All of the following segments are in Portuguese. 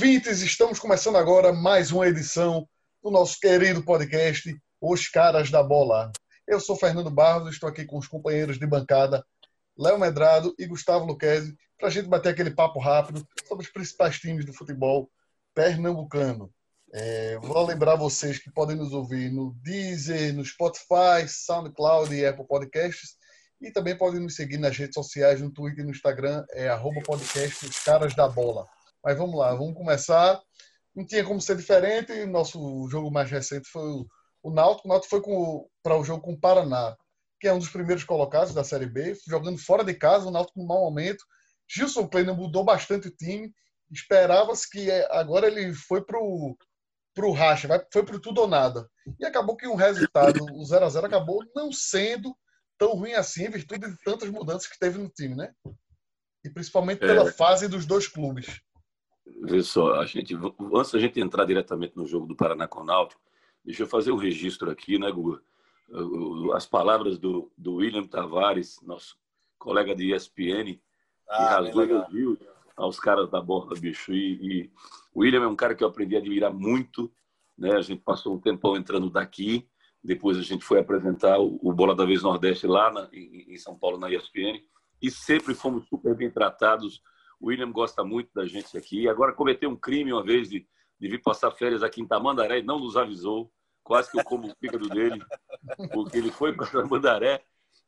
ouvintes, estamos começando agora mais uma edição do nosso querido podcast Os Caras da Bola. Eu sou Fernando Barros, estou aqui com os companheiros de bancada Léo Medrado e Gustavo Luquezzi para a gente bater aquele papo rápido sobre os principais times do futebol pernambucano. É, vou lembrar vocês que podem nos ouvir no Deezer, no Spotify, SoundCloud e Apple Podcasts. E também podem nos seguir nas redes sociais, no Twitter e no Instagram, é arroba podcast Os Caras da Bola. Mas vamos lá, vamos começar. Não tinha como ser diferente. Nosso jogo mais recente foi o, o Náutico. O Náutico foi para o jogo com o Paraná, que é um dos primeiros colocados da Série B, jogando fora de casa, o Náutico no mau momento. Gilson Kleiner mudou bastante o time. Esperava-se que é, agora ele foi para o pro racha, foi para tudo ou nada. E acabou que um resultado, o 0 a 0 acabou não sendo tão ruim assim, em virtude de tantas mudanças que teve no time, né? E principalmente pela é. fase dos dois clubes. Vê só, a gente, antes da gente entrar diretamente no jogo do Paraná com o Náutico, deixa eu fazer um registro aqui, né, Guga? As palavras do, do William Tavares, nosso colega de ESPN, ah, que rasgou aos caras da borda, bicho. E, e, o William é um cara que eu aprendi a admirar muito, né? A gente passou um tempão entrando daqui, depois a gente foi apresentar o, o Bola da Vez Nordeste lá na, em, em São Paulo, na ESPN, e sempre fomos super bem tratados o William gosta muito da gente aqui. Agora cometeu um crime uma vez de, de vir passar férias aqui em Tamandaré e não nos avisou. Quase que eu como o fígado dele, porque ele foi para Tamandaré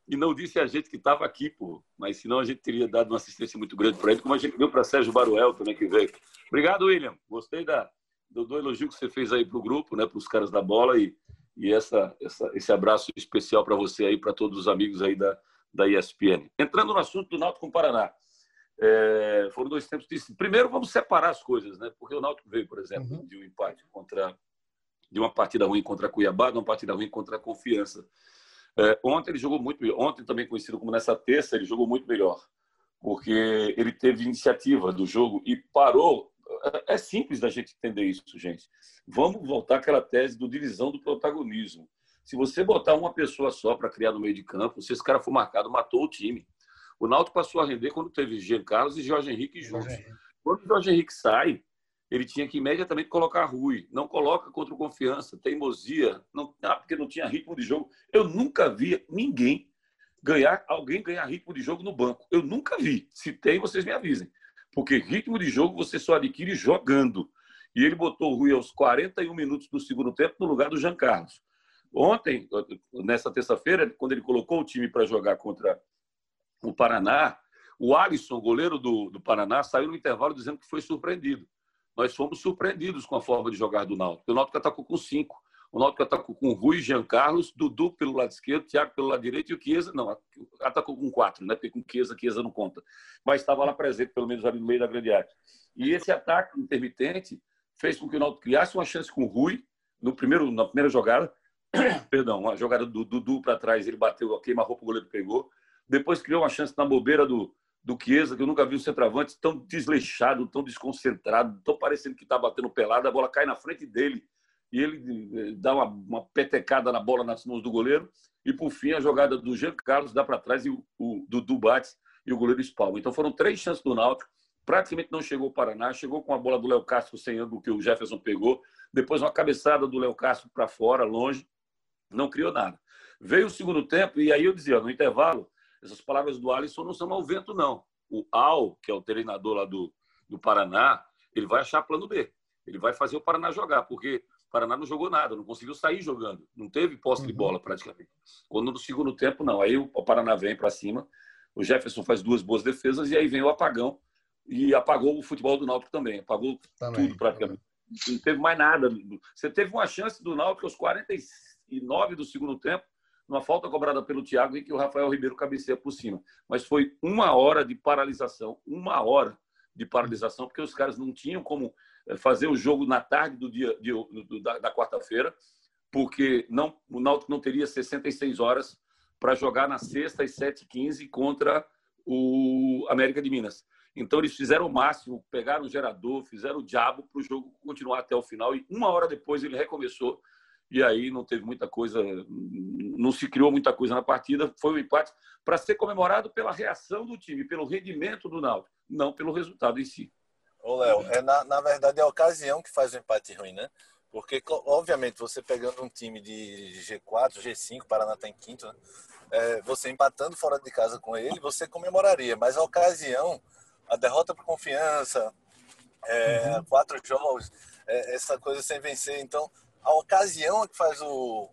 e não disse a gente que estava aqui, pô. Mas senão a gente teria dado uma assistência muito grande para ele, como a gente deu para Sérgio Baruel também que veio. Obrigado, William. Gostei da, do, do elogio que você fez aí para o grupo, né, para os caras da bola e, e essa, essa, esse abraço especial para você aí, para todos os amigos aí da, da ESPN. Entrando no assunto do Náutico com o Paraná. É, foram dois tempos de... Primeiro, vamos separar as coisas, né? Porque o Náutico veio, por exemplo, uhum. de um empate contra de uma partida ruim contra Cuiabá, de uma partida ruim contra a Confiança. É, ontem ele jogou muito melhor. Ontem também conhecido como nessa terça, ele jogou muito melhor, porque ele teve iniciativa do jogo e parou. É, é simples da gente entender isso, gente. Vamos voltar àquela tese do divisão do protagonismo. Se você botar uma pessoa só para criar no meio de campo, se esse cara for marcado, matou o time. O Náutico passou a render quando teve Jean Carlos e Jorge Henrique juntos. Quando o Jorge Henrique sai, ele tinha que imediatamente colocar Rui. Não coloca contra o Confiança, teimosia, não, ah, porque não tinha ritmo de jogo. Eu nunca vi ninguém ganhar, alguém ganhar ritmo de jogo no banco. Eu nunca vi. Se tem, vocês me avisem. Porque ritmo de jogo você só adquire jogando. E ele botou o Rui aos 41 minutos do segundo tempo no lugar do Jean Carlos. Ontem, nessa terça-feira, quando ele colocou o time para jogar contra o Paraná, o Alisson, goleiro do, do Paraná, saiu no intervalo dizendo que foi surpreendido. Nós fomos surpreendidos com a forma de jogar do Náutico. O Náutico atacou com cinco. O Náutico atacou com Rui, Jean Carlos, Dudu pelo lado esquerdo, Thiago pelo lado direito e o Chiesa, não, atacou com quatro, né? Porque com Chiesa, Chiesa não conta. Mas estava lá presente, pelo menos ali no meio da grande área. E esse ataque intermitente fez com que o Náutico criasse uma chance com o Rui no primeiro, na primeira jogada. Perdão, uma jogada do Dudu para trás, ele bateu, queima-roupa, o goleiro pegou. Depois criou uma chance na bobeira do, do Chiesa, que eu nunca vi um centroavante tão desleixado, tão desconcentrado, tão parecendo que está batendo pelado, a bola cai na frente dele e ele eh, dá uma, uma petecada na bola nas mãos do goleiro e, por fim, a jogada do Jean Carlos dá para trás e o, o Dudu bate e o goleiro espalma. Então foram três chances do Náutico, praticamente não chegou o Paraná, chegou com a bola do Léo Castro sem ângulo que o Jefferson pegou, depois uma cabeçada do Léo Castro para fora, longe, não criou nada. Veio o segundo tempo e aí eu dizia, no intervalo, essas palavras do Alisson não são ao vento, não. O Al, que é o treinador lá do, do Paraná, ele vai achar plano B. Ele vai fazer o Paraná jogar, porque o Paraná não jogou nada, não conseguiu sair jogando, não teve posse uhum. de bola praticamente. Quando no segundo tempo, não. Aí o Paraná vem para cima, o Jefferson faz duas boas defesas e aí vem o apagão e apagou o futebol do Náutico também, apagou também. tudo praticamente. Não teve mais nada. Você teve uma chance do Náutico aos 49 do segundo tempo, uma falta cobrada pelo Thiago e que o Rafael Ribeiro cabeceia por cima. Mas foi uma hora de paralisação, uma hora de paralisação, porque os caras não tinham como eh, fazer o jogo na tarde do dia de, do, da, da quarta-feira, porque não, o Náutico não teria 66 horas para jogar na sexta às 7h15 contra o América de Minas. Então eles fizeram o máximo, pegaram o gerador, fizeram o diabo para o jogo continuar até o final e uma hora depois ele recomeçou e aí não teve muita coisa, não se criou muita coisa na partida. Foi um empate para ser comemorado pela reação do time, pelo rendimento do Náutico, não pelo resultado em si. Ô, Léo, é na, na verdade é a ocasião que faz o empate ruim, né? Porque, obviamente, você pegando um time de G4, G5, Paraná está em quinto, né? é, você empatando fora de casa com ele, você comemoraria. Mas a ocasião, a derrota por confiança, é, uhum. quatro jogos, é, essa coisa sem vencer. Então, a ocasião é que faz o,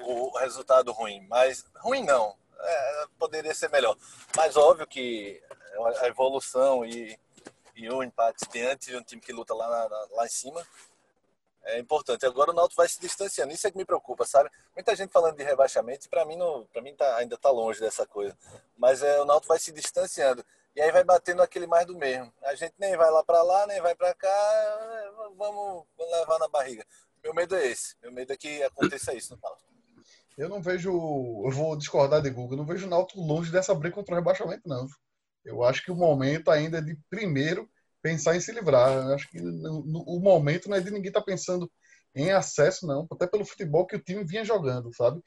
o resultado ruim. Mas, ruim não, é, poderia ser melhor. Mas óbvio que a evolução e e um empate diante de um time que luta lá, lá, lá em cima é importante. Agora o Náutico vai se distanciando. Isso é que me preocupa, sabe? Muita gente falando de rebaixamento, para mim, não, pra mim tá, ainda está longe dessa coisa. Mas é, o Náutico vai se distanciando. E aí vai batendo aquele mais do mesmo. A gente nem vai lá para lá, nem vai para cá, vamos, vamos levar na barriga. Meu medo é esse. Meu medo é que aconteça isso no Náutico. Eu não vejo, eu vou discordar de Google, eu não vejo o Náutico longe dessa briga contra o rebaixamento, não. Eu acho que o momento ainda é de primeiro pensar em se livrar. Eu acho que no, no, o momento não é de ninguém estar tá pensando em acesso, não. Até pelo futebol que o time vinha jogando, sabe?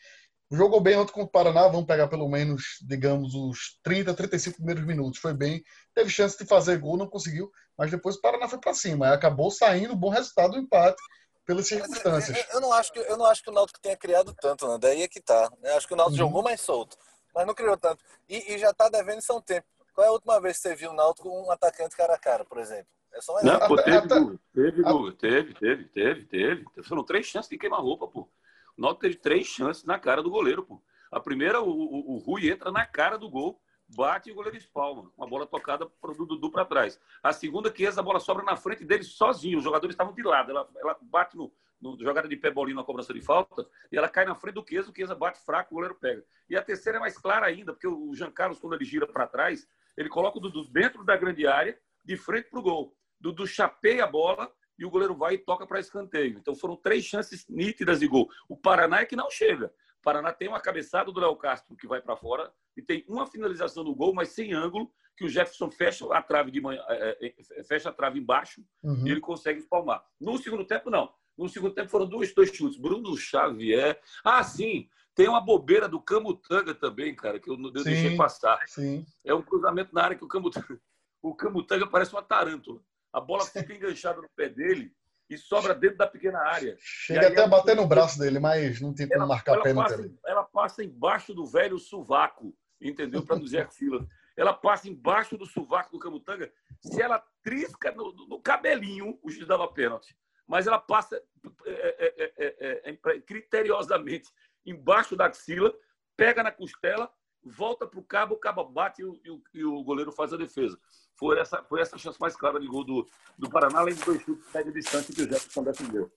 Jogou bem ontem com o Paraná, vamos pegar pelo menos, digamos, os 30, 35 primeiros minutos. Foi bem, teve chance de fazer gol, não conseguiu, mas depois o Paraná foi para cima. Acabou saindo bom resultado do empate pelas circunstâncias. Eu, eu, não acho que, eu não acho que o Náutico tenha criado tanto, né? daí é que tá. Eu acho que o Náutico uhum. jogou mais solto, mas não criou tanto. E, e já está devendo São Tempo. Qual é a última vez que você viu o Náutico com um atacante cara a cara, por exemplo? É só um Não, pô, teve, teve, Guga, teve, teve, teve, teve. Foram três chances de queimar roupa, pô. O Náutico teve três chances na cara do goleiro, pô. A primeira, o, o, o Rui entra na cara do gol, bate e o goleiro espalma. Uma bola tocada para o Dudu para trás. A segunda, que a bola sobra na frente dele sozinho. Os jogadores estavam de lado. Ela, ela bate no, no jogada de pé bolinho na cobrança de falta e ela cai na frente do Chiesa. O Chiesa bate fraco, o goleiro pega. E a terceira é mais clara ainda, porque o Jean Carlos, quando ele gira para trás, ele coloca o Dudu dentro da grande área, de frente para o gol. Dudu chapeia a bola e o goleiro vai e toca para escanteio. Então foram três chances nítidas de gol. O Paraná é que não chega. O Paraná tem uma cabeçada do Léo Castro que vai para fora e tem uma finalização do gol, mas sem ângulo, que o Jefferson fecha a trave de manhã, é, é, fecha a trave embaixo uhum. e ele consegue espalmar. No segundo tempo, não. No segundo tempo foram dois, dois chutes. Bruno Xavier. Ah, sim. Tem uma bobeira do Camutanga também, cara, que eu, eu sim, deixei passar. Sim. É um cruzamento na área que o Camutanga, o Camutanga parece uma tarântula. A bola fica enganchada no pé dele e sobra dentro da pequena área. Chega até a bater no braço dele, mas não tem como ela, marcar ela pênalti. Passa, ela passa embaixo do velho sovaco, entendeu? Para não dizer fila. Ela passa embaixo do sovaco do Camutanga. Se ela trisca no, no cabelinho, o juiz dava pênalti. Mas ela passa é, é, é, criteriosamente embaixo da axila, pega na costela, volta para o cabo, o cabo bate e o, e, o, e o, goleiro faz a defesa. Foi essa, foi essa chance mais clara de gol do, do Paraná, além de dois chutes média distante que o Jefferson defendeu.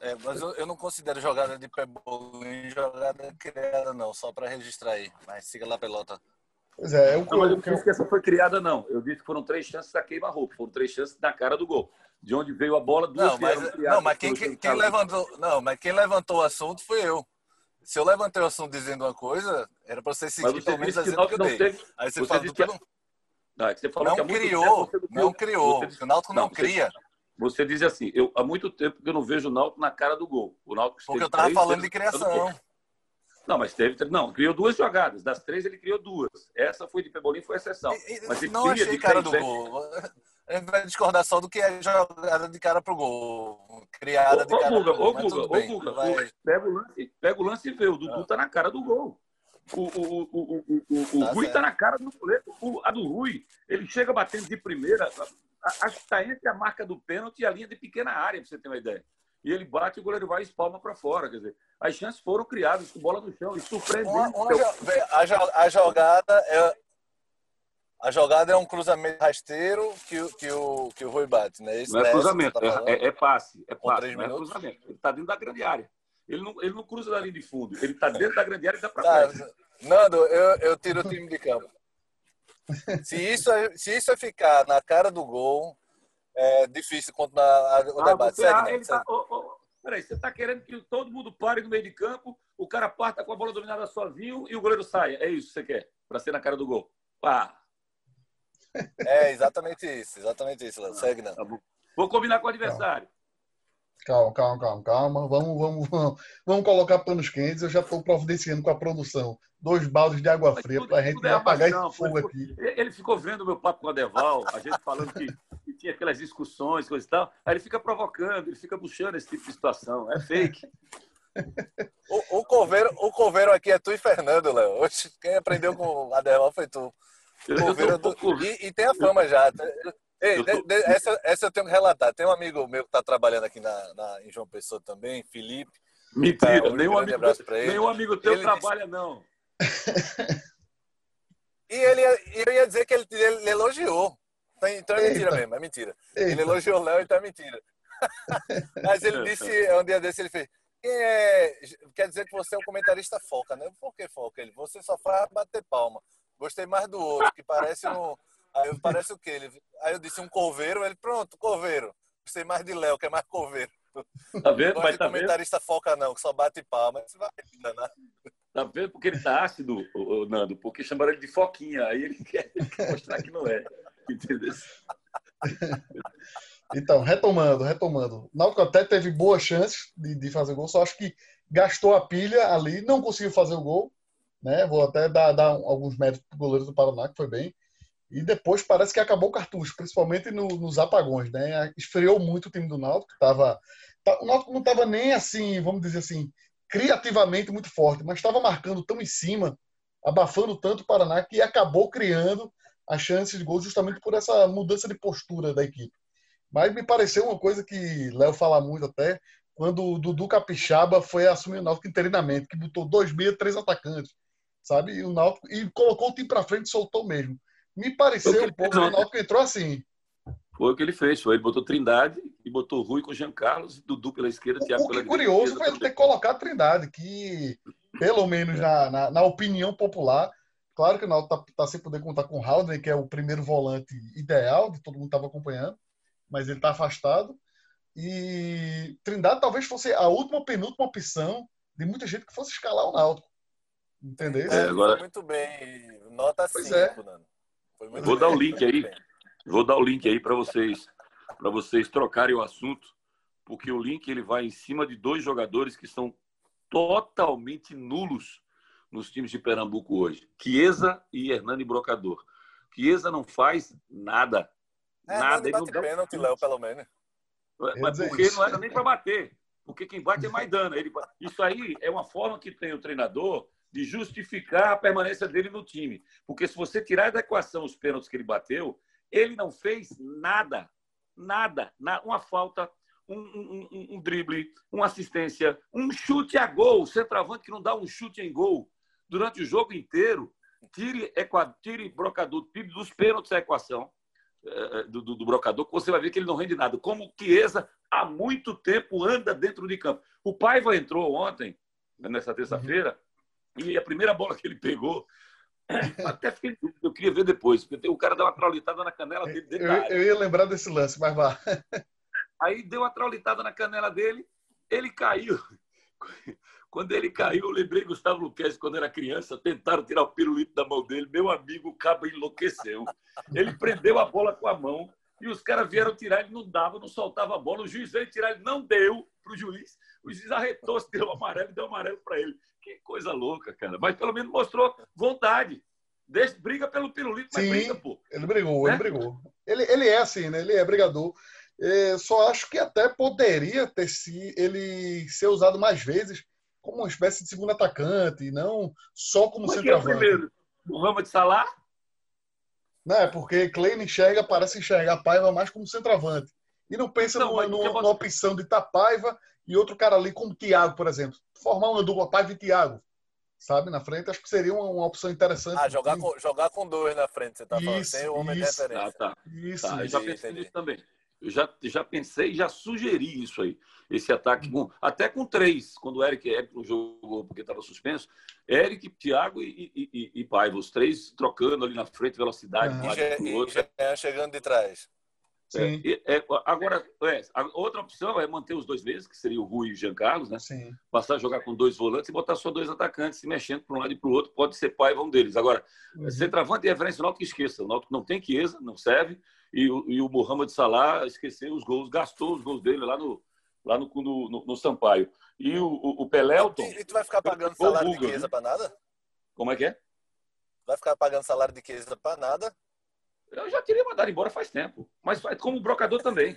É, mas eu, eu, não considero jogada de pé bolinho jogada criada, não, só para registrar aí. Mas siga lá, pelota. Pois é, eu, não, mas eu não disse que essa foi criada, não. Eu disse que foram três chances da queima-roupa, foram três chances na cara do gol. De onde veio a bola, duas não, mas, criadas, Não, mas quem, quem, quem levantou, não, mas quem levantou o assunto foi eu. Se eu levantei o assunto dizendo uma coisa, era para você seguir pelo menos dizendo que, que eu dei. Teve, Aí você, você fala que... Não, não, é que você falou não que criou, tempo, não criou. Disse, o Náutico não, não cria. Você diz assim, eu, há muito tempo que eu não vejo o Náutico na cara do gol. O Náutico Porque eu estava falando de criação. Não, mas teve. Não, criou duas jogadas. Das três, ele criou duas. Essa foi de Pebolim, foi exceção. Mas ele não achei cara do gol. A gente vai discordar só do que é jogada de cara pro gol. Criada ô, de cara Guga, pro gol. Ô, Guga, ô, Guga, vai... pega, o lance, pega o lance e vê. O Dudu ah. tá na cara do gol. O, o, o, o, o, o tá Rui certo. tá na cara do goleiro. a do Rui, ele chega batendo de primeira. Acho que está entre a marca do pênalti e a linha de pequena área, pra você ter uma ideia e ele bate e o goleiro vai e espalma para fora. Quer dizer, as chances foram criadas com bola no chão e surpreendente. A, a, jogada é a jogada é um cruzamento rasteiro que, que, o, que o Rui bate, né? Isso não é cruzamento, tá é, é, é, passe. É passe, não é cruzamento. Ele está dentro da grande área. Ele não, ele não cruza da linha de fundo. Ele está dentro da grande área e dá para tá. Nando, eu, eu tiro o time de campo. Se isso, é, se isso é ficar na cara do gol, é difícil continuar o ah, debate. Você, segue, né? tá, oh, oh, peraí, você está querendo que todo mundo pare no meio de campo, o cara parta com a bola dominada sozinho e o goleiro saia. É isso que você quer? Para ser na cara do gol. Pá. É exatamente isso, exatamente isso, Léo. Segue, não. Tá Vou combinar com o adversário. Calma, calma, calma, calma. Vamos, vamos, vamos, vamos colocar panos quentes. Eu já estou providenciando com a produção dois baldes de água fria para a gente é apagar esse fogo aqui. Ele ficou vendo o meu papo com a Deval, a gente falando que, que, tinha aquelas discussões, coisa e tal. Aí ele fica provocando, ele fica puxando esse tipo de situação. É fake. o, o, coveiro, o coveiro aqui é tu e Fernando, Léo. Quem aprendeu com a Deval foi tu. E, e, tem a fama já. Ei, de, de, essa, essa eu tenho que relatar. Tem um amigo meu que está trabalhando aqui na, na, em João Pessoa também, Felipe. Mentira, tá, um nenhum, amigo, nenhum amigo teu ele trabalha, disse... não. e ele, eu ia dizer que ele, ele elogiou. Então, então é mentira Eita. mesmo, é mentira. Eita. Ele elogiou o Léo, então é mentira. Mas ele disse, um dia desse, ele fez. É, quer dizer que você é um comentarista foca, né? Por que foca? Ele, você só faz bater palma. Gostei mais do outro, que parece um. Aí eu, parece o quê? Ele, aí eu disse um coveiro, ele, pronto, coveiro. Gostei mais de Léo, que é mais coveiro. Tá vendo? Mas tá comentarista vendo? foca não, que só bate palma. Você vai danar. Tá vendo? Porque ele tá ácido, o Nando, porque chamaram ele de foquinha. Aí ele quer, ele quer mostrar que não é. Entendeu? Então, retomando, retomando. Náutico até teve boas chances de, de fazer gol, só acho que gastou a pilha ali, não conseguiu fazer o gol. Né? Vou até dar, dar alguns méritos pro goleiro do Paraná, que foi bem. E depois parece que acabou o cartucho, principalmente no, nos apagões, né? Esfriou muito o time do Náutico, que tá, o Náutico não estava nem assim, vamos dizer assim, criativamente muito forte, mas estava marcando tão em cima, abafando tanto o Paraná que acabou criando as chances de gol justamente por essa mudança de postura da equipe. Mas me pareceu uma coisa que Léo fala muito até, quando o Dudu Capixaba foi assumir o Náutico interinamente, que botou dois meia, três atacantes, sabe? E o Náutico e colocou o time para frente e soltou mesmo. Me pareceu um pouco que o Náutico entrou assim. Foi o que ele fez. Foi, ele botou Trindade e botou Rui com Jean Carlos, Dudu pela esquerda, Thiago o pela direita. O curioso foi ele ter colocado Trindade, que, pelo menos na, na, na opinião popular, claro que o Náutico está tá sem poder contar com o Haldner, que é o primeiro volante ideal, que todo mundo estava acompanhando, mas ele está afastado. E Trindade talvez fosse a última, penúltima opção de muita gente que fosse escalar o Náutico. Entendeu? É, agora... muito bem. Nota 5, é. Nando. Vou dar o link aí. Vou dar o link aí para vocês, para vocês trocarem o assunto, porque o link ele vai em cima de dois jogadores que são totalmente nulos nos times de Pernambuco hoje, Chiesa e Hernani Brocador. Chiesa não faz nada. É, nada. Ele não dá pênalti, Léo, pelo menos. Mas porque não era nem para bater. Porque quem bate é Maidana. Ele... Isso aí é uma forma que tem o treinador de justificar a permanência dele no time. Porque se você tirar da equação os pênaltis que ele bateu, ele não fez nada. Nada. Uma falta, um, um, um, um drible, uma assistência, um chute a gol. O centroavante que não dá um chute em gol durante o jogo inteiro. Tire, tire brocador, tire dos pênaltis a equação eh, do, do, do, brocador, você vai ver que ele não rende nada. Como o Chiesa há muito tempo anda dentro de campo. O Paiva entrou ontem, nessa terça-feira, e a primeira bola que ele pegou, até fiquei. Eu queria ver depois, porque o cara deu uma traulitada na canela dele. Eu, eu, ia lembrar desse lance, mas vá. Aí deu uma traulitada na canela dele, ele caiu. Quando ele caiu, eu lembrei Gustavo Luquez, quando era criança, tentaram tirar o pirulito da mão dele. Meu amigo, o cabo enlouqueceu. Ele prendeu a bola com a mão e os caras vieram tirar, ele não dava, não soltava a bola. O juiz veio tirar, ele não deu para o juiz. O juiz arretou-se, deu amarelo deu amarelo para ele. Que coisa louca, cara. Mas pelo menos mostrou vontade. Deixa, briga pelo pirulito, mas Sim, briga, pô. Ele brigou, ele brigou. Ele, ele é assim, né? Ele é brigador. É, só acho que até poderia ter se ele ser usado mais vezes como uma espécie de segundo atacante, não só como centroavante. é o primeiro? Muhammad Salah? Não, é porque Klein enxerga, parece enxergar Paiva mais como centroavante. E não pensa então, numa, numa, numa opção de Tapaiva e outro cara ali como Thiago, por exemplo. Formar uma dupla Paiva e Thiago, sabe, na frente, acho que seria uma, uma opção interessante. Ah, jogar com, jogar com dois na frente, você tá isso, falando. Tem o homem isso, de referência. Ah, tá. Isso, tá, eu já pensei nisso também. Eu já, já pensei já sugeri isso aí. Esse ataque, com, até com três, quando o Eric, Eric não jogou porque estava suspenso. Eric, Thiago e, e, e, e Paiva, os três trocando ali na frente, velocidade. Uhum. Um e, e chegando de trás. Sim. É, é, agora, é, outra opção é manter os dois meses, que seria o Rui e o Jean Carlos, né? Sim. Passar a jogar com dois volantes e botar só dois atacantes se mexendo para um lado e para o outro. Pode ser pai um deles. Agora, uhum. centroavante e referência, o Náutico esqueça. O Náutico não tem Chiesa, não serve. E o, e o Mohamed Salah esqueceu os gols, gastou os gols dele lá no, lá no, no, no Sampaio. E o, o, o Pelelton. E, e tu vai ficar pagando salário Google, de Chiesa para nada? Como é que é? Vai ficar pagando salário de Chiesa para nada? Eu já teria mandado embora faz tempo. Mas como brocador também.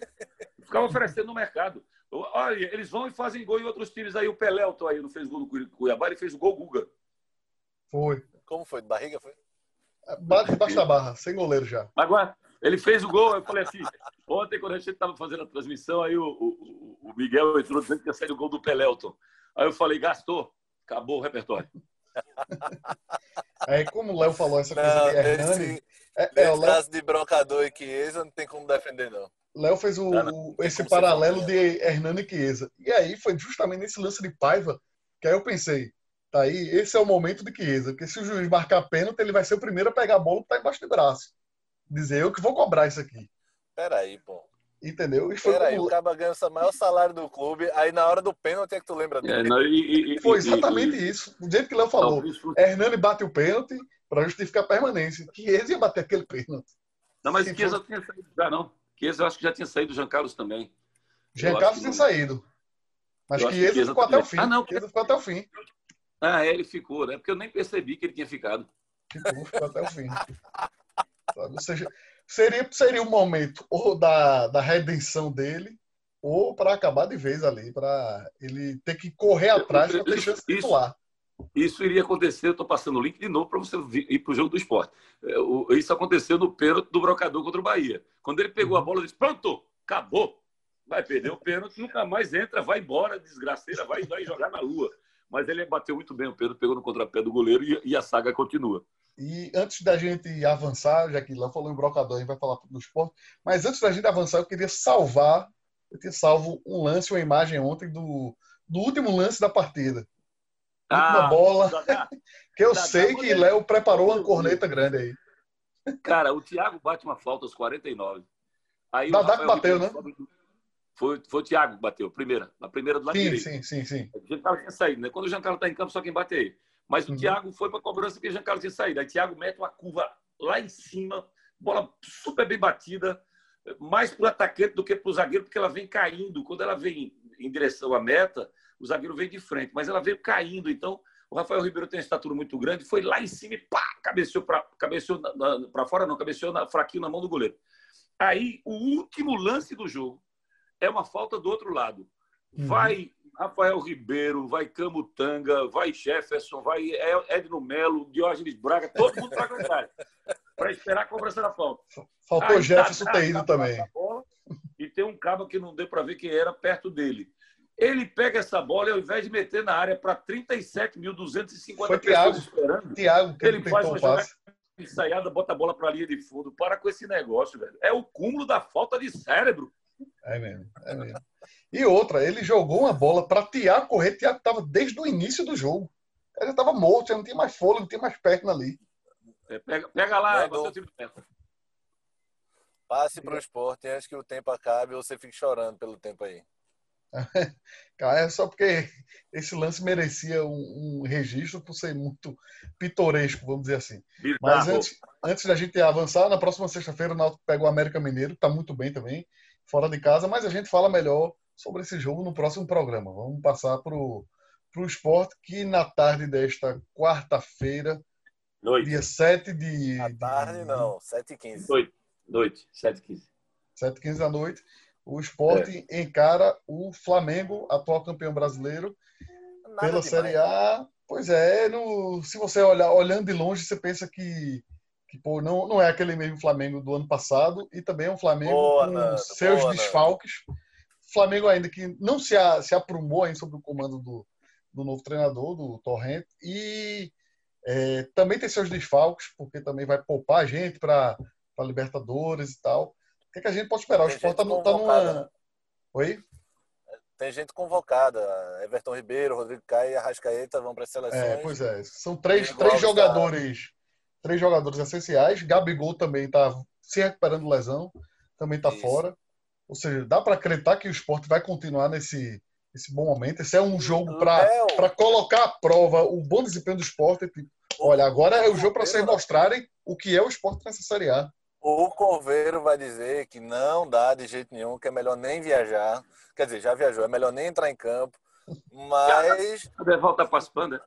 Ficava oferecendo no mercado. Olha, eles vão e fazem gol em outros times aí. O Pelelton aí não fez gol no Cuiabá, ele fez o gol Guga. Foi. Como foi? De barriga foi? Bate debaixo da barra, sem goleiro já. Agora, ele fez o gol, eu falei assim, ontem quando a gente estava fazendo a transmissão, aí o, o, o, Miguel entrou dizendo que ia sair o gol do Pelelton. Aí eu falei, gastou, acabou o repertório. É, como o Léo falou essa coisa não, de Hernani... Esse, é, é, Léo... caso de brocador e Chiesa, não tem como defender, não. Léo fez o, não, esse paralelo de Hernani e Chiesa. E aí foi justamente nesse lance de Paiva que aí eu pensei, Tá aí, esse é o momento de Chiesa, porque se o juiz marcar pênalti, ele vai ser o primeiro a pegar a bola que tá embaixo do braço. Dizer eu que vou cobrar isso aqui. Peraí, pô. Entendeu? E foi Peraí, como... o cara ganha o maior salário do clube, aí na hora do pênalti é que tu lembra dele. É, não, e, e, foi exatamente e, isso. O jeito que o Léo falou. Não, isso... Hernani bate o pênalti para justificar a permanência. Chiesa ia bater aquele pênalti. Não, mas Chiesa foi... tinha saído já, não. Chiesa eu acho que já tinha saído, o Jean Carlos também. Jean Carlos tinha saído. Mas Chiesa ficou até o fim. Ah, não, Chiesa ficou até o fim. Ah, é, ele ficou, né? Porque eu nem percebi que ele tinha ficado. Ficou, ficou até o fim. Ou seja, seria, seria um momento ou da, da redenção dele, ou para acabar de vez ali, para ele ter que correr atrás para ter chance de titular. Isso iria acontecer, estou passando o link de novo para você ir para o jogo do esporte. É, isso aconteceu no pênalti do Brocador contra o Bahia. Quando ele pegou a bola, disse: Pronto, acabou. Vai perder o pênalti, nunca mais entra, vai embora, desgraceira, vai, vai jogar na lua mas ele bateu muito bem o Pedro, pegou no contrapé do goleiro e, e a saga continua. E antes da gente avançar, já que lá falou em brocador, a gente vai falar do esporte, mas antes da gente avançar, eu queria salvar, eu tinha salvo um lance, uma imagem ontem do, do último lance da partida. Ah, uma bola, que eu sei que Léo preparou uma corneta grande aí. Cara, o Thiago bate uma falta aos 49. Aí Dadá que bateu, né? Foi, foi o Thiago que bateu, primeira. Na primeira do lado sim, direito. Sim, sim, sim. O Giancarlo tinha saído, né? Quando o Giancarlo está em campo, só quem bate é ele. Mas o uhum. Thiago foi para a cobrança porque o Giancarlo tinha saído. Aí o Thiago mete uma curva lá em cima, bola super bem batida, mais para o atacante do que para o zagueiro, porque ela vem caindo. Quando ela vem em direção à meta, o zagueiro vem de frente, mas ela veio caindo. Então, o Rafael Ribeiro tem uma estatura muito grande, foi lá em cima e pá, cabeceou para fora, não, cabeceou na, fraquinho na mão do goleiro. Aí, o último lance do jogo, é uma falta do outro lado. Uhum. Vai Rafael Ribeiro, vai Camutanga, vai Jefferson, vai Edno Melo, Diógenes Braga, todo mundo para a para esperar a cobrança da falta. Faltou Aí, Jefferson tá, ter ido também. E tem um cabo que não deu para ver quem era perto dele. Ele pega essa bola e ao invés de meter na área para 37.250 pessoas Thiago, esperando, Thiago, ele faz uma jogada ensaiada, bota a bola para a linha de fundo. Para com esse negócio, velho. É o cúmulo da falta de cérebro. É mesmo, é mesmo. E outra, ele jogou uma bola para Tiago correr. Tiago estava desde o início do jogo. Ele estava morto, já não tinha mais fôlego, não tinha mais perna ali. É, pega, pega lá, é você time Passe para o esporte antes que o tempo acabe ou você fique chorando pelo tempo aí. É só porque esse lance merecia um, um, registro por ser muito pitoresco, vamos dizer assim. Mas antes, antes da gente avançar, na próxima sexta-feira o Náutico pega o América Mineiro, está muito bem também fora de casa, mas a gente fala melhor sobre esse jogo no próximo programa. Vamos passar para o esporte, que na tarde desta quarta-feira, dia 7 de. À tarde, de... não, 7h15. Noite, noite 7h15. 7h15 da noite. O esporte é. encara o Flamengo, atual campeão brasileiro, Nada pela demais. Série A. Pois é, no, se você olhar olhando de longe, você pensa que que pô, não, não é aquele mesmo Flamengo do ano passado e também é um Flamengo boa, com Nando, seus boa, desfalques. Nando. Flamengo ainda que não se, a, se aprumou ainda sob o comando do, do novo treinador, do Torrent, e é, também tem seus desfalques, porque também vai poupar a gente para Libertadores e tal. Que, é que a gente pode esperar? Tem o Sport está tá numa. Oi? Tem gente convocada. Everton Ribeiro, Rodrigo Caio e Arrascaeta vão para as seleções. É, pois é. São três, três jogadores três jogadores essenciais. Gabigol também está se recuperando lesão, também está fora. Ou seja, dá para acreditar que o esporte vai continuar nesse, nesse bom momento. Esse é um jogo para colocar à prova o bom desempenho do esporte. Tipo, olha, agora é o jogo para vocês mostrarem o que é o esporte nessa Série A. o Corveiro vai dizer que não dá de jeito nenhum, que é melhor nem viajar. Quer dizer, já viajou, é melhor nem entrar em campo. Mas. Volta participando, né?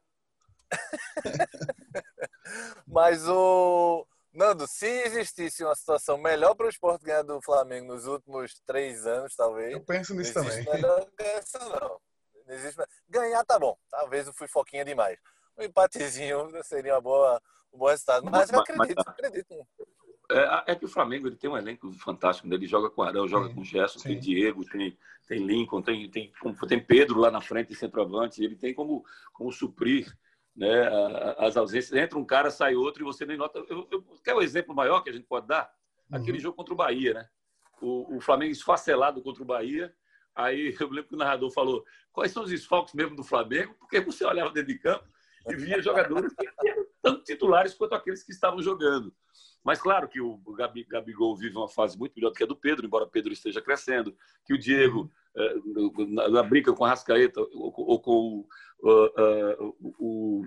Mas o. Nando, se existisse uma situação melhor para o esporte ganhar do Flamengo nos últimos três anos, talvez. Eu penso nisso não também. Melhor essa, não. não existe... Ganhar tá bom. Talvez eu fui foquinha demais. Um empatezinho seria uma boa, um bom resultado. Mas, mas eu acredito, mas, acredito. É, é, que o Flamengo ele tem um elenco fantástico. Né? Ele joga com Arão, joga sim, com Gerson, sim. tem Diego, tem, tem Lincoln, tem, tem, tem Pedro lá na frente, centroavante. Ele tem como, como suprir né, as ausências. Entra um cara, sai outro e você nem nota. Eu, eu, quer um exemplo maior que a gente pode dar? Aquele uhum. jogo contra o Bahia, né? O, o Flamengo esfacelado contra o Bahia. Aí eu lembro que o narrador falou: quais são os esfalques mesmo do Flamengo? Porque você olhava dentro de campo e via jogadores que tanto titulares quanto aqueles que estavam jogando. Mas claro que o Gabi, Gabigol vive uma fase muito melhor do que a do Pedro, embora Pedro esteja crescendo, que o Diego uhum. na, na briga com a Rascaeta ou, ou com uh, uh, o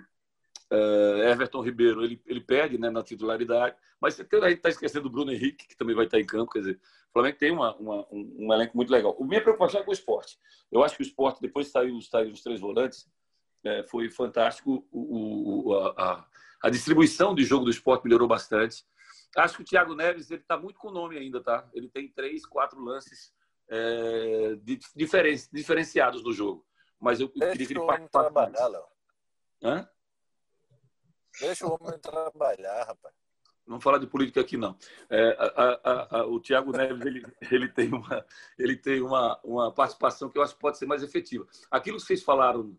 uh, Everton Ribeiro, ele, ele perde né, na titularidade, mas você está esquecendo do Bruno Henrique, que também vai estar em campo, quer dizer, o Flamengo tem uma, uma, um, um, elenco muito legal. O minha preocupação é com o esporte. Eu acho que o esporte, depois de sair os três volantes, é, foi fantástico. O, o, a, a, distribuição de jogo do esporte melhorou bastante. Acho que o Thiago Neves ele está muito com o nome ainda, tá? Ele tem três, quatro lances é, diferen, diferenciados no jogo. Mas eu Deixa queria que ele participasse. trabalhar, Léo. Hã? Deixa o homem trabalhar, rapaz. Não falar de política aqui, não. É, a, a, a, o Tiago Neves ele, ele tem, uma, ele tem uma, uma participação que eu acho que pode ser mais efetiva. Aquilo que vocês falaram,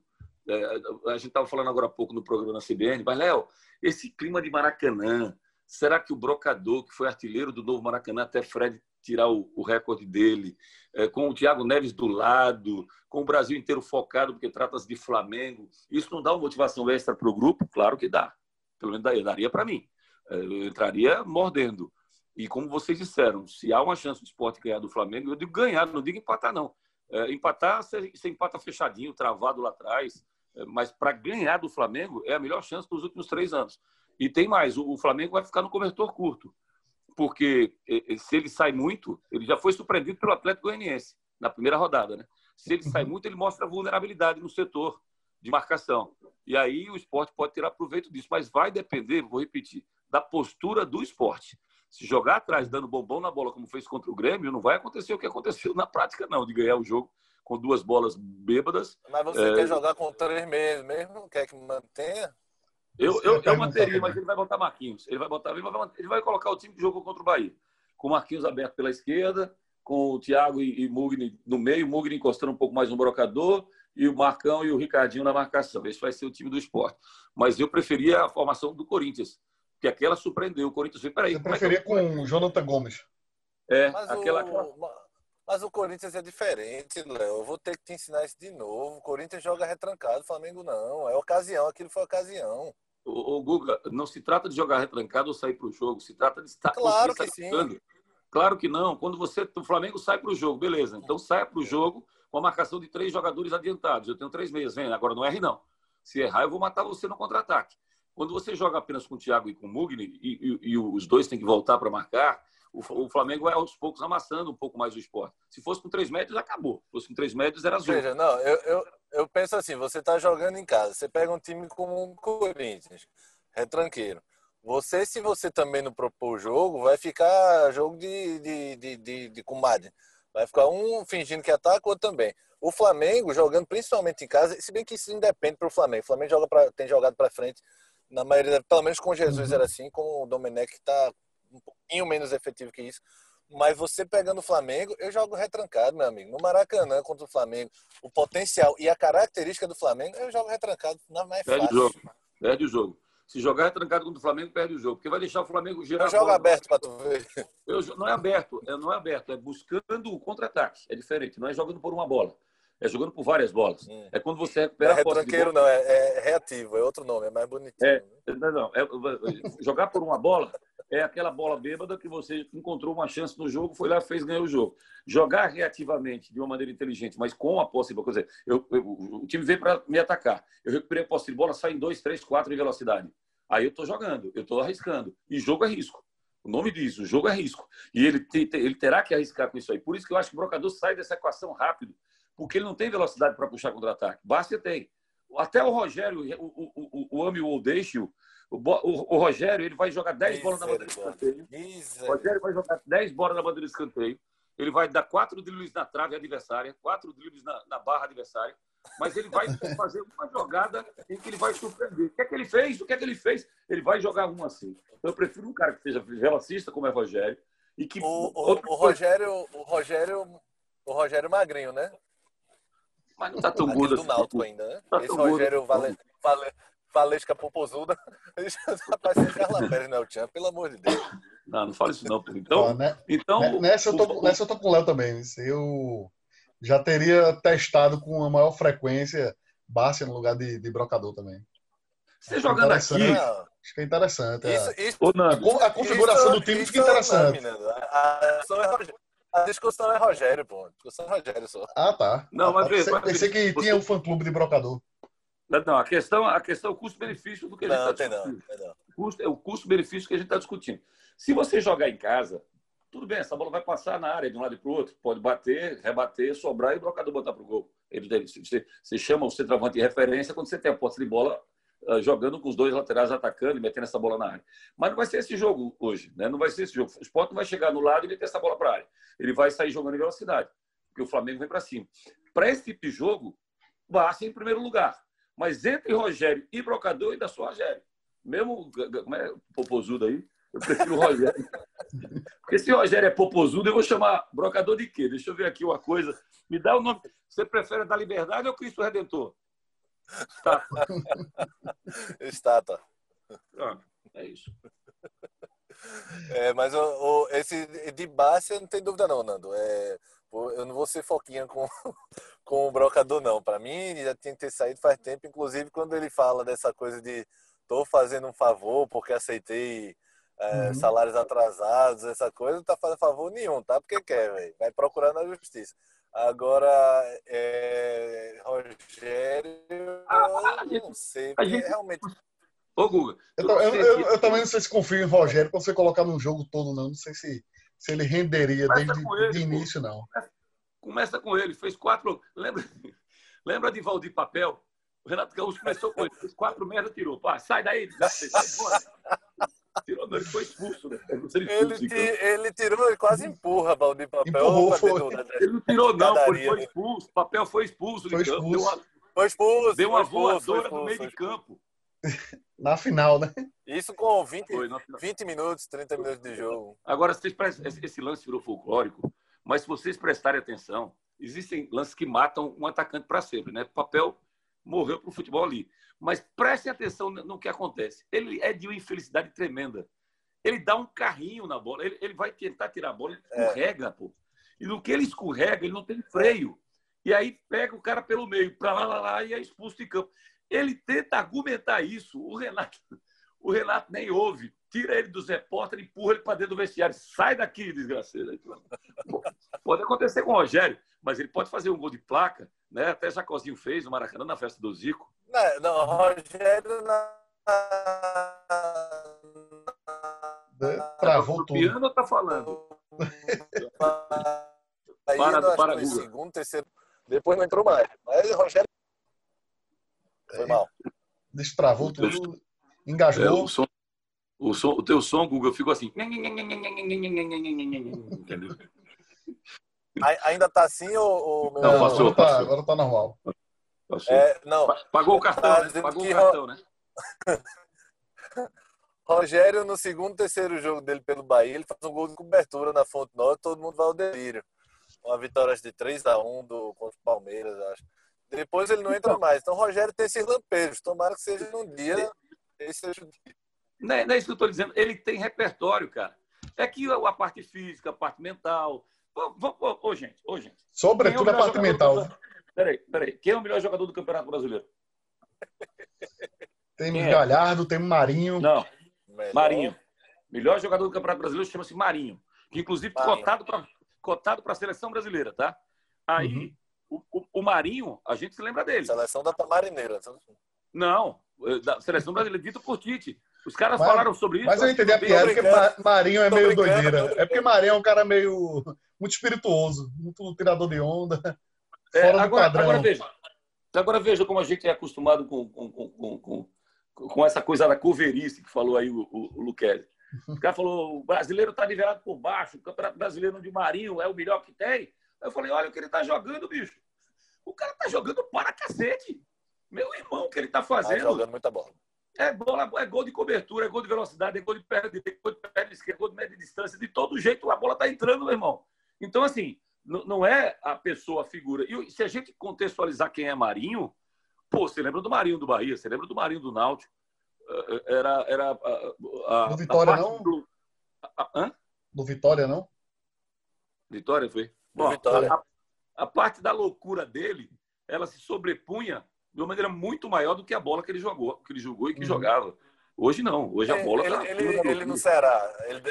a gente estava falando agora há pouco no programa na CBN, mas, Léo, esse clima de Maracanã, será que o brocador, que foi artilheiro do novo Maracanã, até Fred tirar o, o recorde dele, é, com o Thiago Neves do lado, com o Brasil inteiro focado, porque trata-se de Flamengo. Isso não dá uma motivação extra para o grupo? Claro que dá. Pelo menos daria, para mim. É, eu entraria mordendo. E como vocês disseram, se há uma chance do esporte ganhar do Flamengo, eu digo ganhar, não digo empatar, não. É, empatar, você empata fechadinho, travado lá atrás. Mas para ganhar do Flamengo é a melhor chance dos últimos três anos. E tem mais, o, o Flamengo vai ficar no cobertor curto porque se ele sai muito, ele já foi surpreendido pelo Atlético Goianiense na primeira rodada, né? Se ele sai uhum. muito, ele mostra vulnerabilidade no setor de marcação. E aí o esporte pode tirar proveito disso, mas vai depender, vou repetir, da postura do esporte. Se jogar atrás dando bombom na bola, como fez contra o Grêmio, não vai acontecer o que aconteceu na prática, não, de ganhar o jogo com duas bolas bêbadas. Mas você é... quer jogar com três meses mesmo? Quer que mantenha? Eu, eu, eu manteria, mas ele vai botar Marquinhos. Ele vai botar, ele vai, ele vai colocar o time que jogou contra o Bahia. Com o Marquinhos aberto pela esquerda, com o Thiago e, e Mugni no meio, o Mugni encostando um pouco mais no brocador, e o Marcão e o Ricardinho na marcação. Esse vai ser o time do esporte. Mas eu preferia a formação do Corinthians, porque aquela surpreendeu. O Corinthians veio, peraí. Eu preferia é que... com o Jonathan Gomes. É, mas aquela, o... Mas o Corinthians é diferente, Léo. Eu vou ter que te ensinar isso de novo. O Corinthians joga retrancado, o Flamengo não. É ocasião, aquilo foi ocasião. O, o Guga, não se trata de jogar retrancado ou sair para o jogo, se trata de estar claro que sim. Claro que não. Quando você o Flamengo sai para o jogo, beleza. Então saia para o jogo com a marcação de três jogadores adiantados. Eu tenho três meias, vem. Agora não erre não. Se errar, eu vou matar você no contra-ataque. Quando você joga apenas com o Thiago e com o Mugni e, e, e os dois têm que voltar para marcar, o, Flamengo vai aos poucos amassando um pouco mais o esporte. Se fosse com três metros, acabou. Se fosse com três metros, era azul. Veja, não, eu, eu, eu penso assim: você está jogando em casa, você pega um time como o Corinthians, retranqueiro. Você, se você também não propor o jogo, vai ficar jogo de, de, de, de, de comadre. Vai ficar um fingindo que ataca, o outro também. O Flamengo jogando principalmente em casa, se bem que isso independe para o Flamengo. O Flamengo joga pra, tem jogado para frente, na maioria, pelo menos com Jesus uhum. era assim, com o Domenech está um pouquinho menos efetivo que isso. Mas você pegando o Flamengo, eu jogo retrancado, meu amigo. No Maracanã contra o Flamengo, o potencial e a característica do Flamengo, eu jogo retrancado. Não é Perde o jogo. Perde o jogo. Se jogar retrancado contra o Flamengo, perde o jogo. Porque vai deixar o Flamengo girar. Eu jogo aberto para tu ver. Eu, não é aberto, é, não é aberto, é buscando o contra-ataque. É diferente, não é jogando por uma bola. É jogando por várias bolas. Hum. É quando você recupera é retranqueiro, não, é, é, reativo, é outro nome, é mais bonitinho. É, não, não, é, jogar por uma bola é aquela bola bêbada que você encontrou uma chance no jogo, foi lá, fez, ganhou o jogo. Jogar reativamente, de uma maneira inteligente, mas com a posse de bola. Dizer, eu, eu, o time veio para me atacar. Eu recuperei a posse de bola, sai em 2, 3, 4 em velocidade. Aí eu estou jogando, eu estou arriscando. E jogo é risco. O nome diz, o jogo é risco. E ele, te, ele terá que arriscar com isso aí. Por isso que eu acho que o brocador sai dessa equação rápido, porque ele não tem velocidade para puxar contra-ataque. Basta tem. Até o Rogério, o, o, o, o ame ou o, o, o, Rogério, ele vai jogar 10 bolas na bandeira de escanteio. O Rogério vai jogar 10 bolas na bandeira de escanteio. Ele vai dar quatro dribles na trave adversária, quatro dribles na, na barra adversária mas ele vai fazer uma jogada em que ele vai surpreender. O que é que ele fez? O que é que ele fez? Ele vai jogar um assim. Então, eu prefiro um cara que seja velocista, como é o Rogério, e que. O, o, o Rogério, o Rogério, o Rogério Magrinho, né? Mas não tá tão gordo assim. do Náutico ainda, né? Tá Esse Rogério Vale, vale, Valesca Popozuda. Tá parecendo Carla Pérez, né, o Tchan? Pelo amor de Deus. Não, não fala isso não. Então, ah, né? então nessa, eu tô, nessa eu tô com o Léo também. Eu já teria testado com uma maior frequência Bárcia no lugar de, de brocador também. Você jogando aqui. Acho que é interessante. Isso, é. isso, a, a, configuração isso, do time fica interessante. Não, a, a, discussão é Rogério, pô. A discussão é Rogério só. Ah, tá. Não, mas, pensei, mas pensei que você... tinha um fã-clube de brocador. Não, a questão, a questão é o custo-benefício do que a gente está discutindo. Não, não. Custo, é o custo-benefício que a gente está discutindo. Se você jogar em casa, tudo bem, essa bola vai passar na área de um lado e para o outro, pode bater, rebater, sobrar e o brocador botar para o gol. Ele, você, você chama o centroavante de referência quando você tem a posse de bola uh, jogando com os dois laterais atacando e metendo essa bola na área. Mas não vai ser esse jogo hoje, né? não vai ser esse jogo. O Sport não vai chegar no lado e meter essa bola para a área. Ele vai sair jogando em velocidade, porque o Flamengo vem para cima. Para esse tipo de jogo, basta em primeiro lugar. Mas entre Rogério e Brocador, ainda sou Rogério. Mesmo, como é, popozudo aí, eu prefiro o Rogério. Porque se o Rogério é popozudo, eu vou chamar brocador de quê? Deixa eu ver aqui uma coisa. Me dá o nome. Você prefere da Liberdade ou Cristo Redentor? Estátua. Estátua. Pronto, é isso. É, mas o, o, esse de base não tem dúvida não, Nando. É, eu não vou ser foquinha com, com o brocador, não. Para mim, já tinha que ter saído faz tempo. Inclusive, quando ele fala dessa coisa de tô fazendo um favor porque aceitei é, uhum. salários atrasados, essa coisa, não tá fazendo favor nenhum, tá? Porque quer, velho. Vai procurar na justiça. Agora, é, Rogério, ah, não sei, gente... realmente. Ô, Guga. Eu, eu, eu, eu, também não sei se confio em Rogério pra você colocar no jogo todo, não. Não sei se, se ele renderia Começa desde o início, pô. não. Começa com ele, fez quatro. Lembra, lembra de Valdir Papel? O Renato Gaúcho começou com ele, fez quatro merda, tirou. Pá, sai daí, sai embora. Tirou, não, ele foi expulso, né? Ele, ele, ele tirou, ele quase empurra Valdir Papel. Empurrou, foi. ele não tirou, não, foi, foi expulso. Papel foi expulso. Foi expulso. Deu uma, foi expulso. Deu uma foi voadora no meio de campo. Na final, né? Isso com 20, foi, 20 minutos, 30 minutos de jogo. Agora, vocês esse lance virou folclórico, mas se vocês prestarem atenção, existem lances que matam um atacante para sempre, né? Papel morreu para o futebol ali. Mas prestem atenção no que acontece. Ele é de uma infelicidade tremenda. Ele dá um carrinho na bola, ele, ele vai tentar tirar a bola, ele é. escorrega, é. pô. E no que ele escorrega, ele não tem freio. E aí pega o cara pelo meio, para lá, lá, lá, e é expulso de campo. Ele tenta argumentar isso. O Renato, o Renato nem ouve. Tira ele dos repórteres, empurra ele para dentro do vestiário. Sai daqui, desgraçado. Pode acontecer com o Rogério, mas ele pode fazer um gol de placa, né? Até Jacozinho fez no Maracanã na festa do Zico. Não, não Rogério na... Travou tudo. piano tá falando? Aí, para, para segundo, terceiro. Depois não entrou mais. Mas o Rogério. Foi mal. Destravou tudo. Engajou. É, o, som, o, som, o teu som, Google, ficou assim. Entendeu? Ainda tá assim ou. ou... Não, passou, agora, tá, passou. agora tá normal. É, não. Pagou o cartão, tá né? Pagou o cartão, né? Rogério, no segundo, terceiro jogo dele pelo Bahia, ele faz um gol de cobertura na Fonte Nova todo mundo vai ao delírio. Uma vitória de 3 a 1 do, contra o Palmeiras, acho. Depois ele não entra então, mais. Então o Rogério tem esses lampejos. Tomara que seja um dia. Esse seja dia. Não é, não é isso que eu estou dizendo. Ele tem repertório, cara. É que a parte física, a parte mental. Ô, ô, gente, ô, gente. Sobretudo é a parte mental. Do... Peraí, peraí. Quem é o melhor jogador do Campeonato Brasileiro? Tem é? Galhardo, tem Marinho. Não, melhor. Marinho. Melhor jogador do Campeonato Brasileiro chama-se Marinho. Que inclusive Marinho. cotado para cotado a seleção brasileira, tá? Aí, uhum. O, o, o, Marinho, a gente se lembra dele. Seleção da Tamarineira. Não, da seleção brasileira, dito por Tite. Os caras mas, falaram sobre isso. Mas eu entendi a piada, porque Marinho é meio doideira. É porque Marinho é um cara meio. muito espirituoso, muito tirador de onda. É, agora, agora, veja. Agora veja como a gente é acostumado com, com, com, com, com essa coisa da coverice que falou aí o, o, o Luquezzi. O cara falou: o brasileiro está nivelado por baixo, o campeonato brasileiro de Marinho é o melhor que tem. Eu falei: olha o que ele está jogando, bicho. O cara está jogando para cacete. Meu irmão, o que ele está fazendo. Tá jogando muita bola. É, bola, é gol de cobertura, é gol de velocidade, é gol de perna direita, é gol de perna esquerda, é gol de média distância. De todo jeito, a bola está entrando, meu irmão. Então, assim, não é a pessoa, a figura. E se a gente contextualizar quem é Marinho, pô, você lembra do Marinho do Bahia, você lembra do Marinho do Náutico. Eh, eh, era, era a, a, do Vitória, não? Do, a, hã? do Vitória, não? Vitória foi. Bom, Vitória. A, a, parte da loucura dele, ela se sobrepunha de uma maneira muito maior do que a bola que ele jogou, que ele jogou e que uhum. jogava. Hoje não, hoje a bola ele, tá ele, ele no Ceará, ele,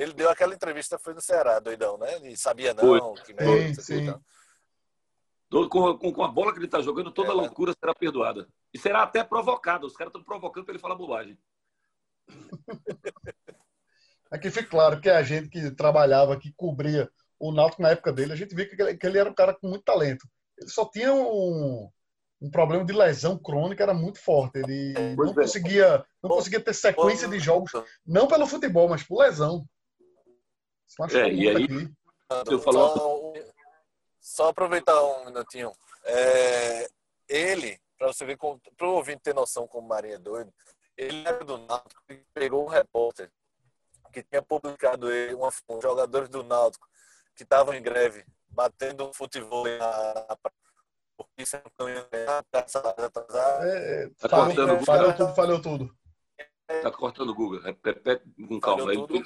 ele deu aquela entrevista, foi no Ceará, doidão, né? Ele sabia não, foi. que merda, sim, sim. Com, com, com, a bola que ele está jogando, toda é, loucura será perdoada. E será até provocada. Os caras estão provocando para ele falar bobagem. Aqui fica claro que a gente que trabalhava, que cobria o Náutico na época dele, a gente via que ele, que ele era um cara com muito talento. Ele só tinha um, um problema de lesão crônica, era muito forte. Ele pois não é. conseguia, não conseguia ter sequência de jogos, não pelo futebol, mas por lesão. É, e aí, aqui. eu falo... Só aproveitar um minutinho. É, ele, para você ver, para o ouvinte ter noção como Marinho é doido, ele era do Náutico e pegou um repórter que tinha publicado ele, uma, um jogadores do Náutico que estavam em greve, batendo futebol na, porque isso não ia ganhar, é, tá falou, falou tudo, falou tudo. Tá cortando o Google. Repete com calma. Ele,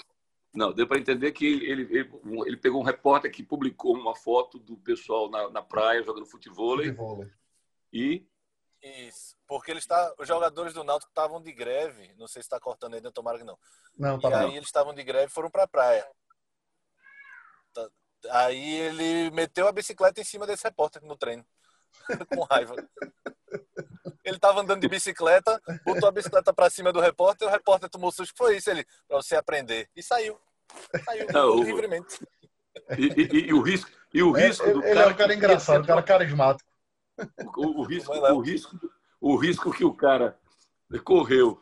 não, deu para entender que ele, ele, ele, pegou um repórter que publicou uma foto do pessoal na, na praia jogando futebol. futebol. E. Isso. Porque ele está, os jogadores do Náutico estavam de greve. Não sei se está cortando ainda, tomara que não. Não, tá e aí eles estavam de greve e foram para a praia. Aí ele meteu a bicicleta em cima desse repórter no treino. Com raiva. Ele estava andando de bicicleta, botou a bicicleta para cima do repórter, o repórter tomou susto. Foi isso, ele, para você aprender. E saiu. Saiu Não, livremente. E, e, e, o risco, e o risco é, do ele cara. Ele é um cara engraçado, um cara carismático. O, o, risco, o, risco, o risco que o cara correu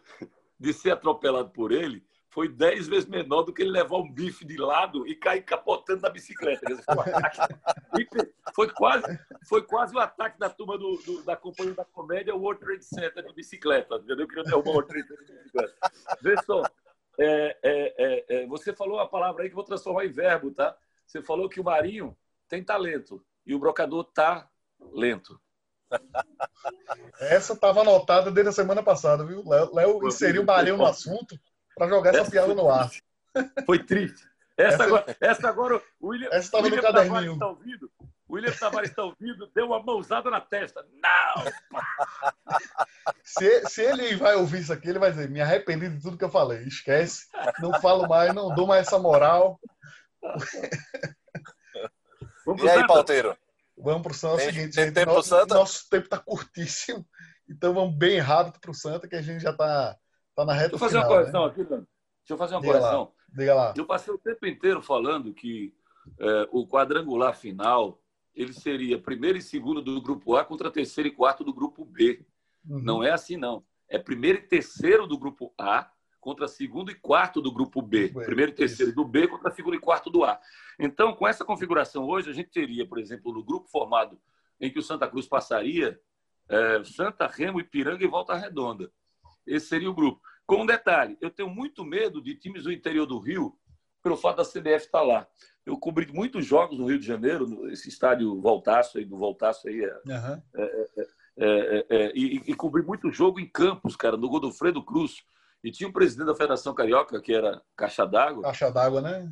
de ser atropelado por ele foi dez vezes menor do que ele levar um bife de lado e cair capotando na bicicleta. Foi quase, foi quase o ataque da turma do, do, da Companhia da Comédia, o World Trade Center de bicicleta. Entendeu? Queria derrubar o World Trade Center de bicicleta. Vê só, é, é, é, é, você falou a palavra aí que vou transformar em verbo, tá? Você falou que o Marinho tem talento e o brocador tá lento. Essa estava anotada desde a semana passada, viu? Léo inseriu o Marinho no assunto para jogar essa, essa piada no ar. Foi triste. Essa, essa, agora, essa agora o William, essa no caderninho. Está ouvindo, o William Tavares está ouvindo, deu uma mãozada na testa. Não! se, se ele vai ouvir isso aqui, ele vai dizer: me arrependi de tudo que eu falei. Esquece, não falo mais, não dou mais essa moral. e aí, Palteiro? Vamos para o Santa. É o seguinte, tem gente, tempo nosso, Santa? nosso tempo está curtíssimo. Então vamos bem rápido para o Santa, que a gente já está tá na reta Deixa eu fazer final, uma correção né? aqui, Deixa eu fazer uma Diga correção. Lá. Diga lá. Eu passei o tempo inteiro falando que é, o quadrangular final ele seria primeiro e segundo do grupo A contra terceiro e quarto do grupo B. Uhum. Não é assim, não. É primeiro e terceiro do grupo A contra segundo e quarto do grupo B. primeiro e terceiro Isso. do B contra segundo e quarto do A. Então, com essa configuração hoje, a gente teria, por exemplo, no grupo formado em que o Santa Cruz passaria, é, Santa, Remo, Ipiranga e Volta Redonda. Esse seria o grupo. Com um detalhe, eu tenho muito medo de times do interior do Rio pelo fato da CBF estar lá. Eu cobri muitos jogos no Rio de Janeiro, esse estádio Voltaço aí, do Voltaço aí. É, uhum. é, é, e, e cobri muito jogo em Campos, cara, no Godofredo Cruz. E tinha um presidente da Federação Carioca, que era Caixa d'Água. Caixa d'Água, né?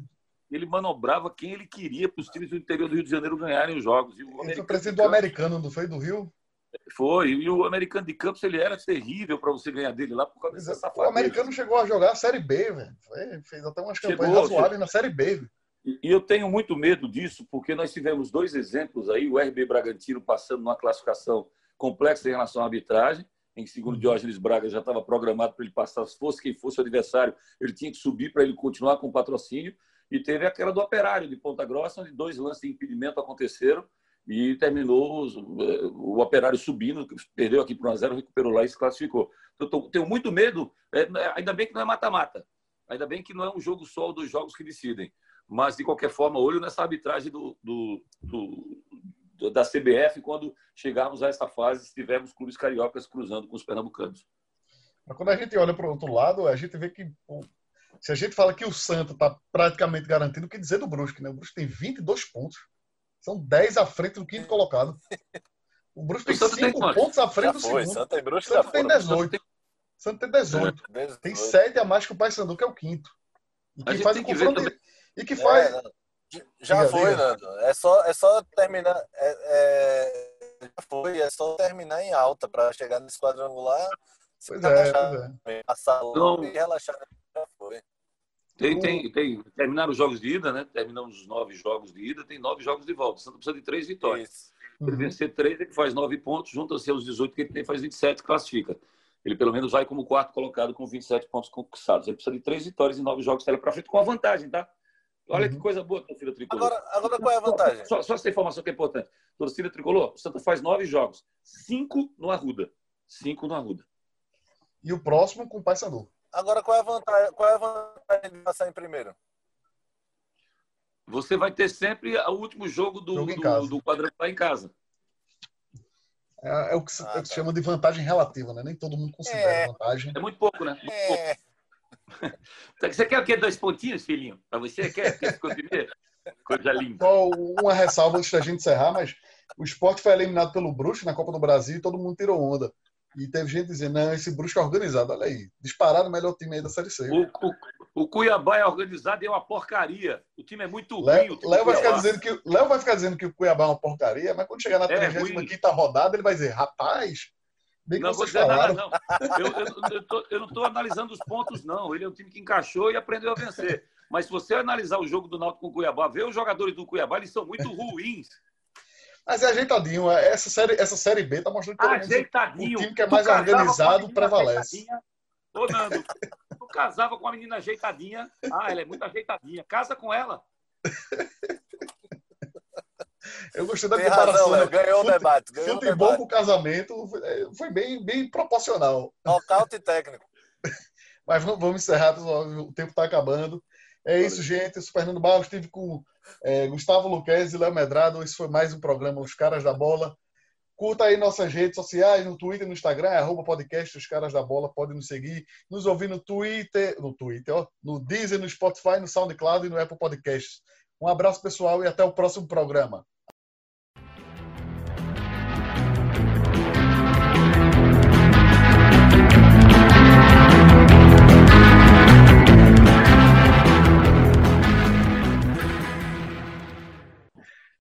Ele manobrava quem ele queria para os times do interior do Rio de Janeiro ganharem os jogos. E o foi presidente do americano, não foi? Do Rio? Foi. E o americano de Campos ele era terrível para você ganhar dele lá por causa dessa safadeza. O americano chegou a jogar a Série B, velho. Fez até umas campanhas chegou, razoáveis chegou. na Série B. Véio. E eu tenho muito medo disso, porque nós tivemos dois exemplos aí, o RB Bragantino passando numa classificação complexa em relação à arbitragem, em que, segundo Diógenes Braga, já estava programado para ele passar, se fosse quem fosse o adversário, ele tinha que subir para ele continuar com o patrocínio. E teve aquela do Operário de Ponta Grossa, onde dois lances de impedimento aconteceram e terminou eh, o Operário subindo, perdeu aqui para 1 a 0 recuperou lá e se classificou. Então, tenho muito medo, é, ainda bem que não é mata-mata, ainda bem que não é um jogo só dos jogos que decidem. Mas, de qualquer forma, olho nessa arbitragem do, do, do, da CBF quando chegarmos a essa fase, se tivermos clubes cariocas cruzando com os pernambucanos. Mas quando a gente olha para o outro lado, a gente vê que se a gente fala que o Santa está praticamente garantido, o que dizer do Brusque? Né? O Brusque tem 22 pontos. São 10 à frente do quinto colocado. O Brusque tem 5 pontos à frente já do foi. segundo. Santa e Brusque Santa tem 18. Santa tem 18. Tem 7 a mais que o Paysandu, que é o quinto. E que faz o confronto. E que faz. É, já diga, foi, diga. Nando. É só, é só terminar. É, é, já foi, é só terminar em alta para chegar nesse quadrangular. Pois é, pois é. Passar então, e relaxar. Já foi. Tem, tem, tem. Terminaram os jogos de ida, né? Terminamos os nove jogos de ida, tem nove jogos de volta. O Santos precisa de três vitórias. Uhum. Ele vencer três, ele faz nove pontos, junta-se aos 18 que ele tem, faz 27, classifica. Ele pelo menos vai como quarto colocado com 27 pontos conquistados. Ele precisa de três vitórias em nove jogos para frente com a vantagem, tá? Olha uhum. que coisa boa, torcida tricolor. Agora, agora qual é a vantagem? Só, só essa informação que é importante. Torcida tricolor, o Santa faz nove jogos, cinco no Arruda. Cinco no Arruda. E o próximo com o Paysandu. Agora, qual é a vantagem, qual é a vantagem de passar em primeiro? Você vai ter sempre o último jogo do, jogo do, do quadrangular em casa. É, é, o que se, ah, é o que se tá. chama de vantagem relativa, né? Nem todo mundo considera é, vantagem. É muito pouco, né? Muito é. pouco. Você quer o quê? Dois pontinhos, filhinho? Para você? Quer? Quer ficou primeiro? Coisa linda. Só uma ressalva antes da gente encerrar, mas o esporte foi eliminado pelo Bruxo na Copa do Brasil e todo mundo tirou onda. E teve gente dizendo, não, esse Brusque é organizado, olha aí. Disparado o melhor time aí da Série C. O, o, o, Cuiabá é organizado e é uma porcaria. O time é muito ruim. Léo vai, ficar dizendo que, Léo vai ficar dizendo que o Cuiabá é uma porcaria, mas quando chegar na é 35 rodada, ele vai dizer, rapaz, bem que não, vocês falaram. Não, eu, eu, eu, tô, eu não estou analisando os pontos, não. Ele é um time que encaixou e aprendeu a vencer. Mas se você analisar o jogo do Náutico com o Cuiabá, ver os jogadores do Cuiabá, eles são muito ruins. Mas é ajeitadinho. É, essa série, essa série B tá mostrando que ajeitadinho. o time que é mais organizado prevalece. Ô, Nando, tu casava com a menina ajeitadinha. Ah, ela é muito ajeitadinha. Casa com ela. Eu gostei da Tem comparação. Razão, né? Ganhou o debate. Ganhou futebol com casamento foi bem, bem proporcional. Nocaute técnico. Mas vamos encerrar, o tempo está acabando. É isso, gente. Eu sou Fernando Barros, estive com é, Gustavo Luquez e Léo Medrado. Esse foi mais um programa Os Caras da Bola. Curta aí nossas redes sociais, no Twitter, no Instagram, é arroba podcast Os Caras da Bola. Pode nos seguir, nos ouvir no Twitter, no Twitter, ó, no Deezer, no Spotify, no SoundCloud e no Apple Podcasts. Um abraço, pessoal, e até o próximo programa.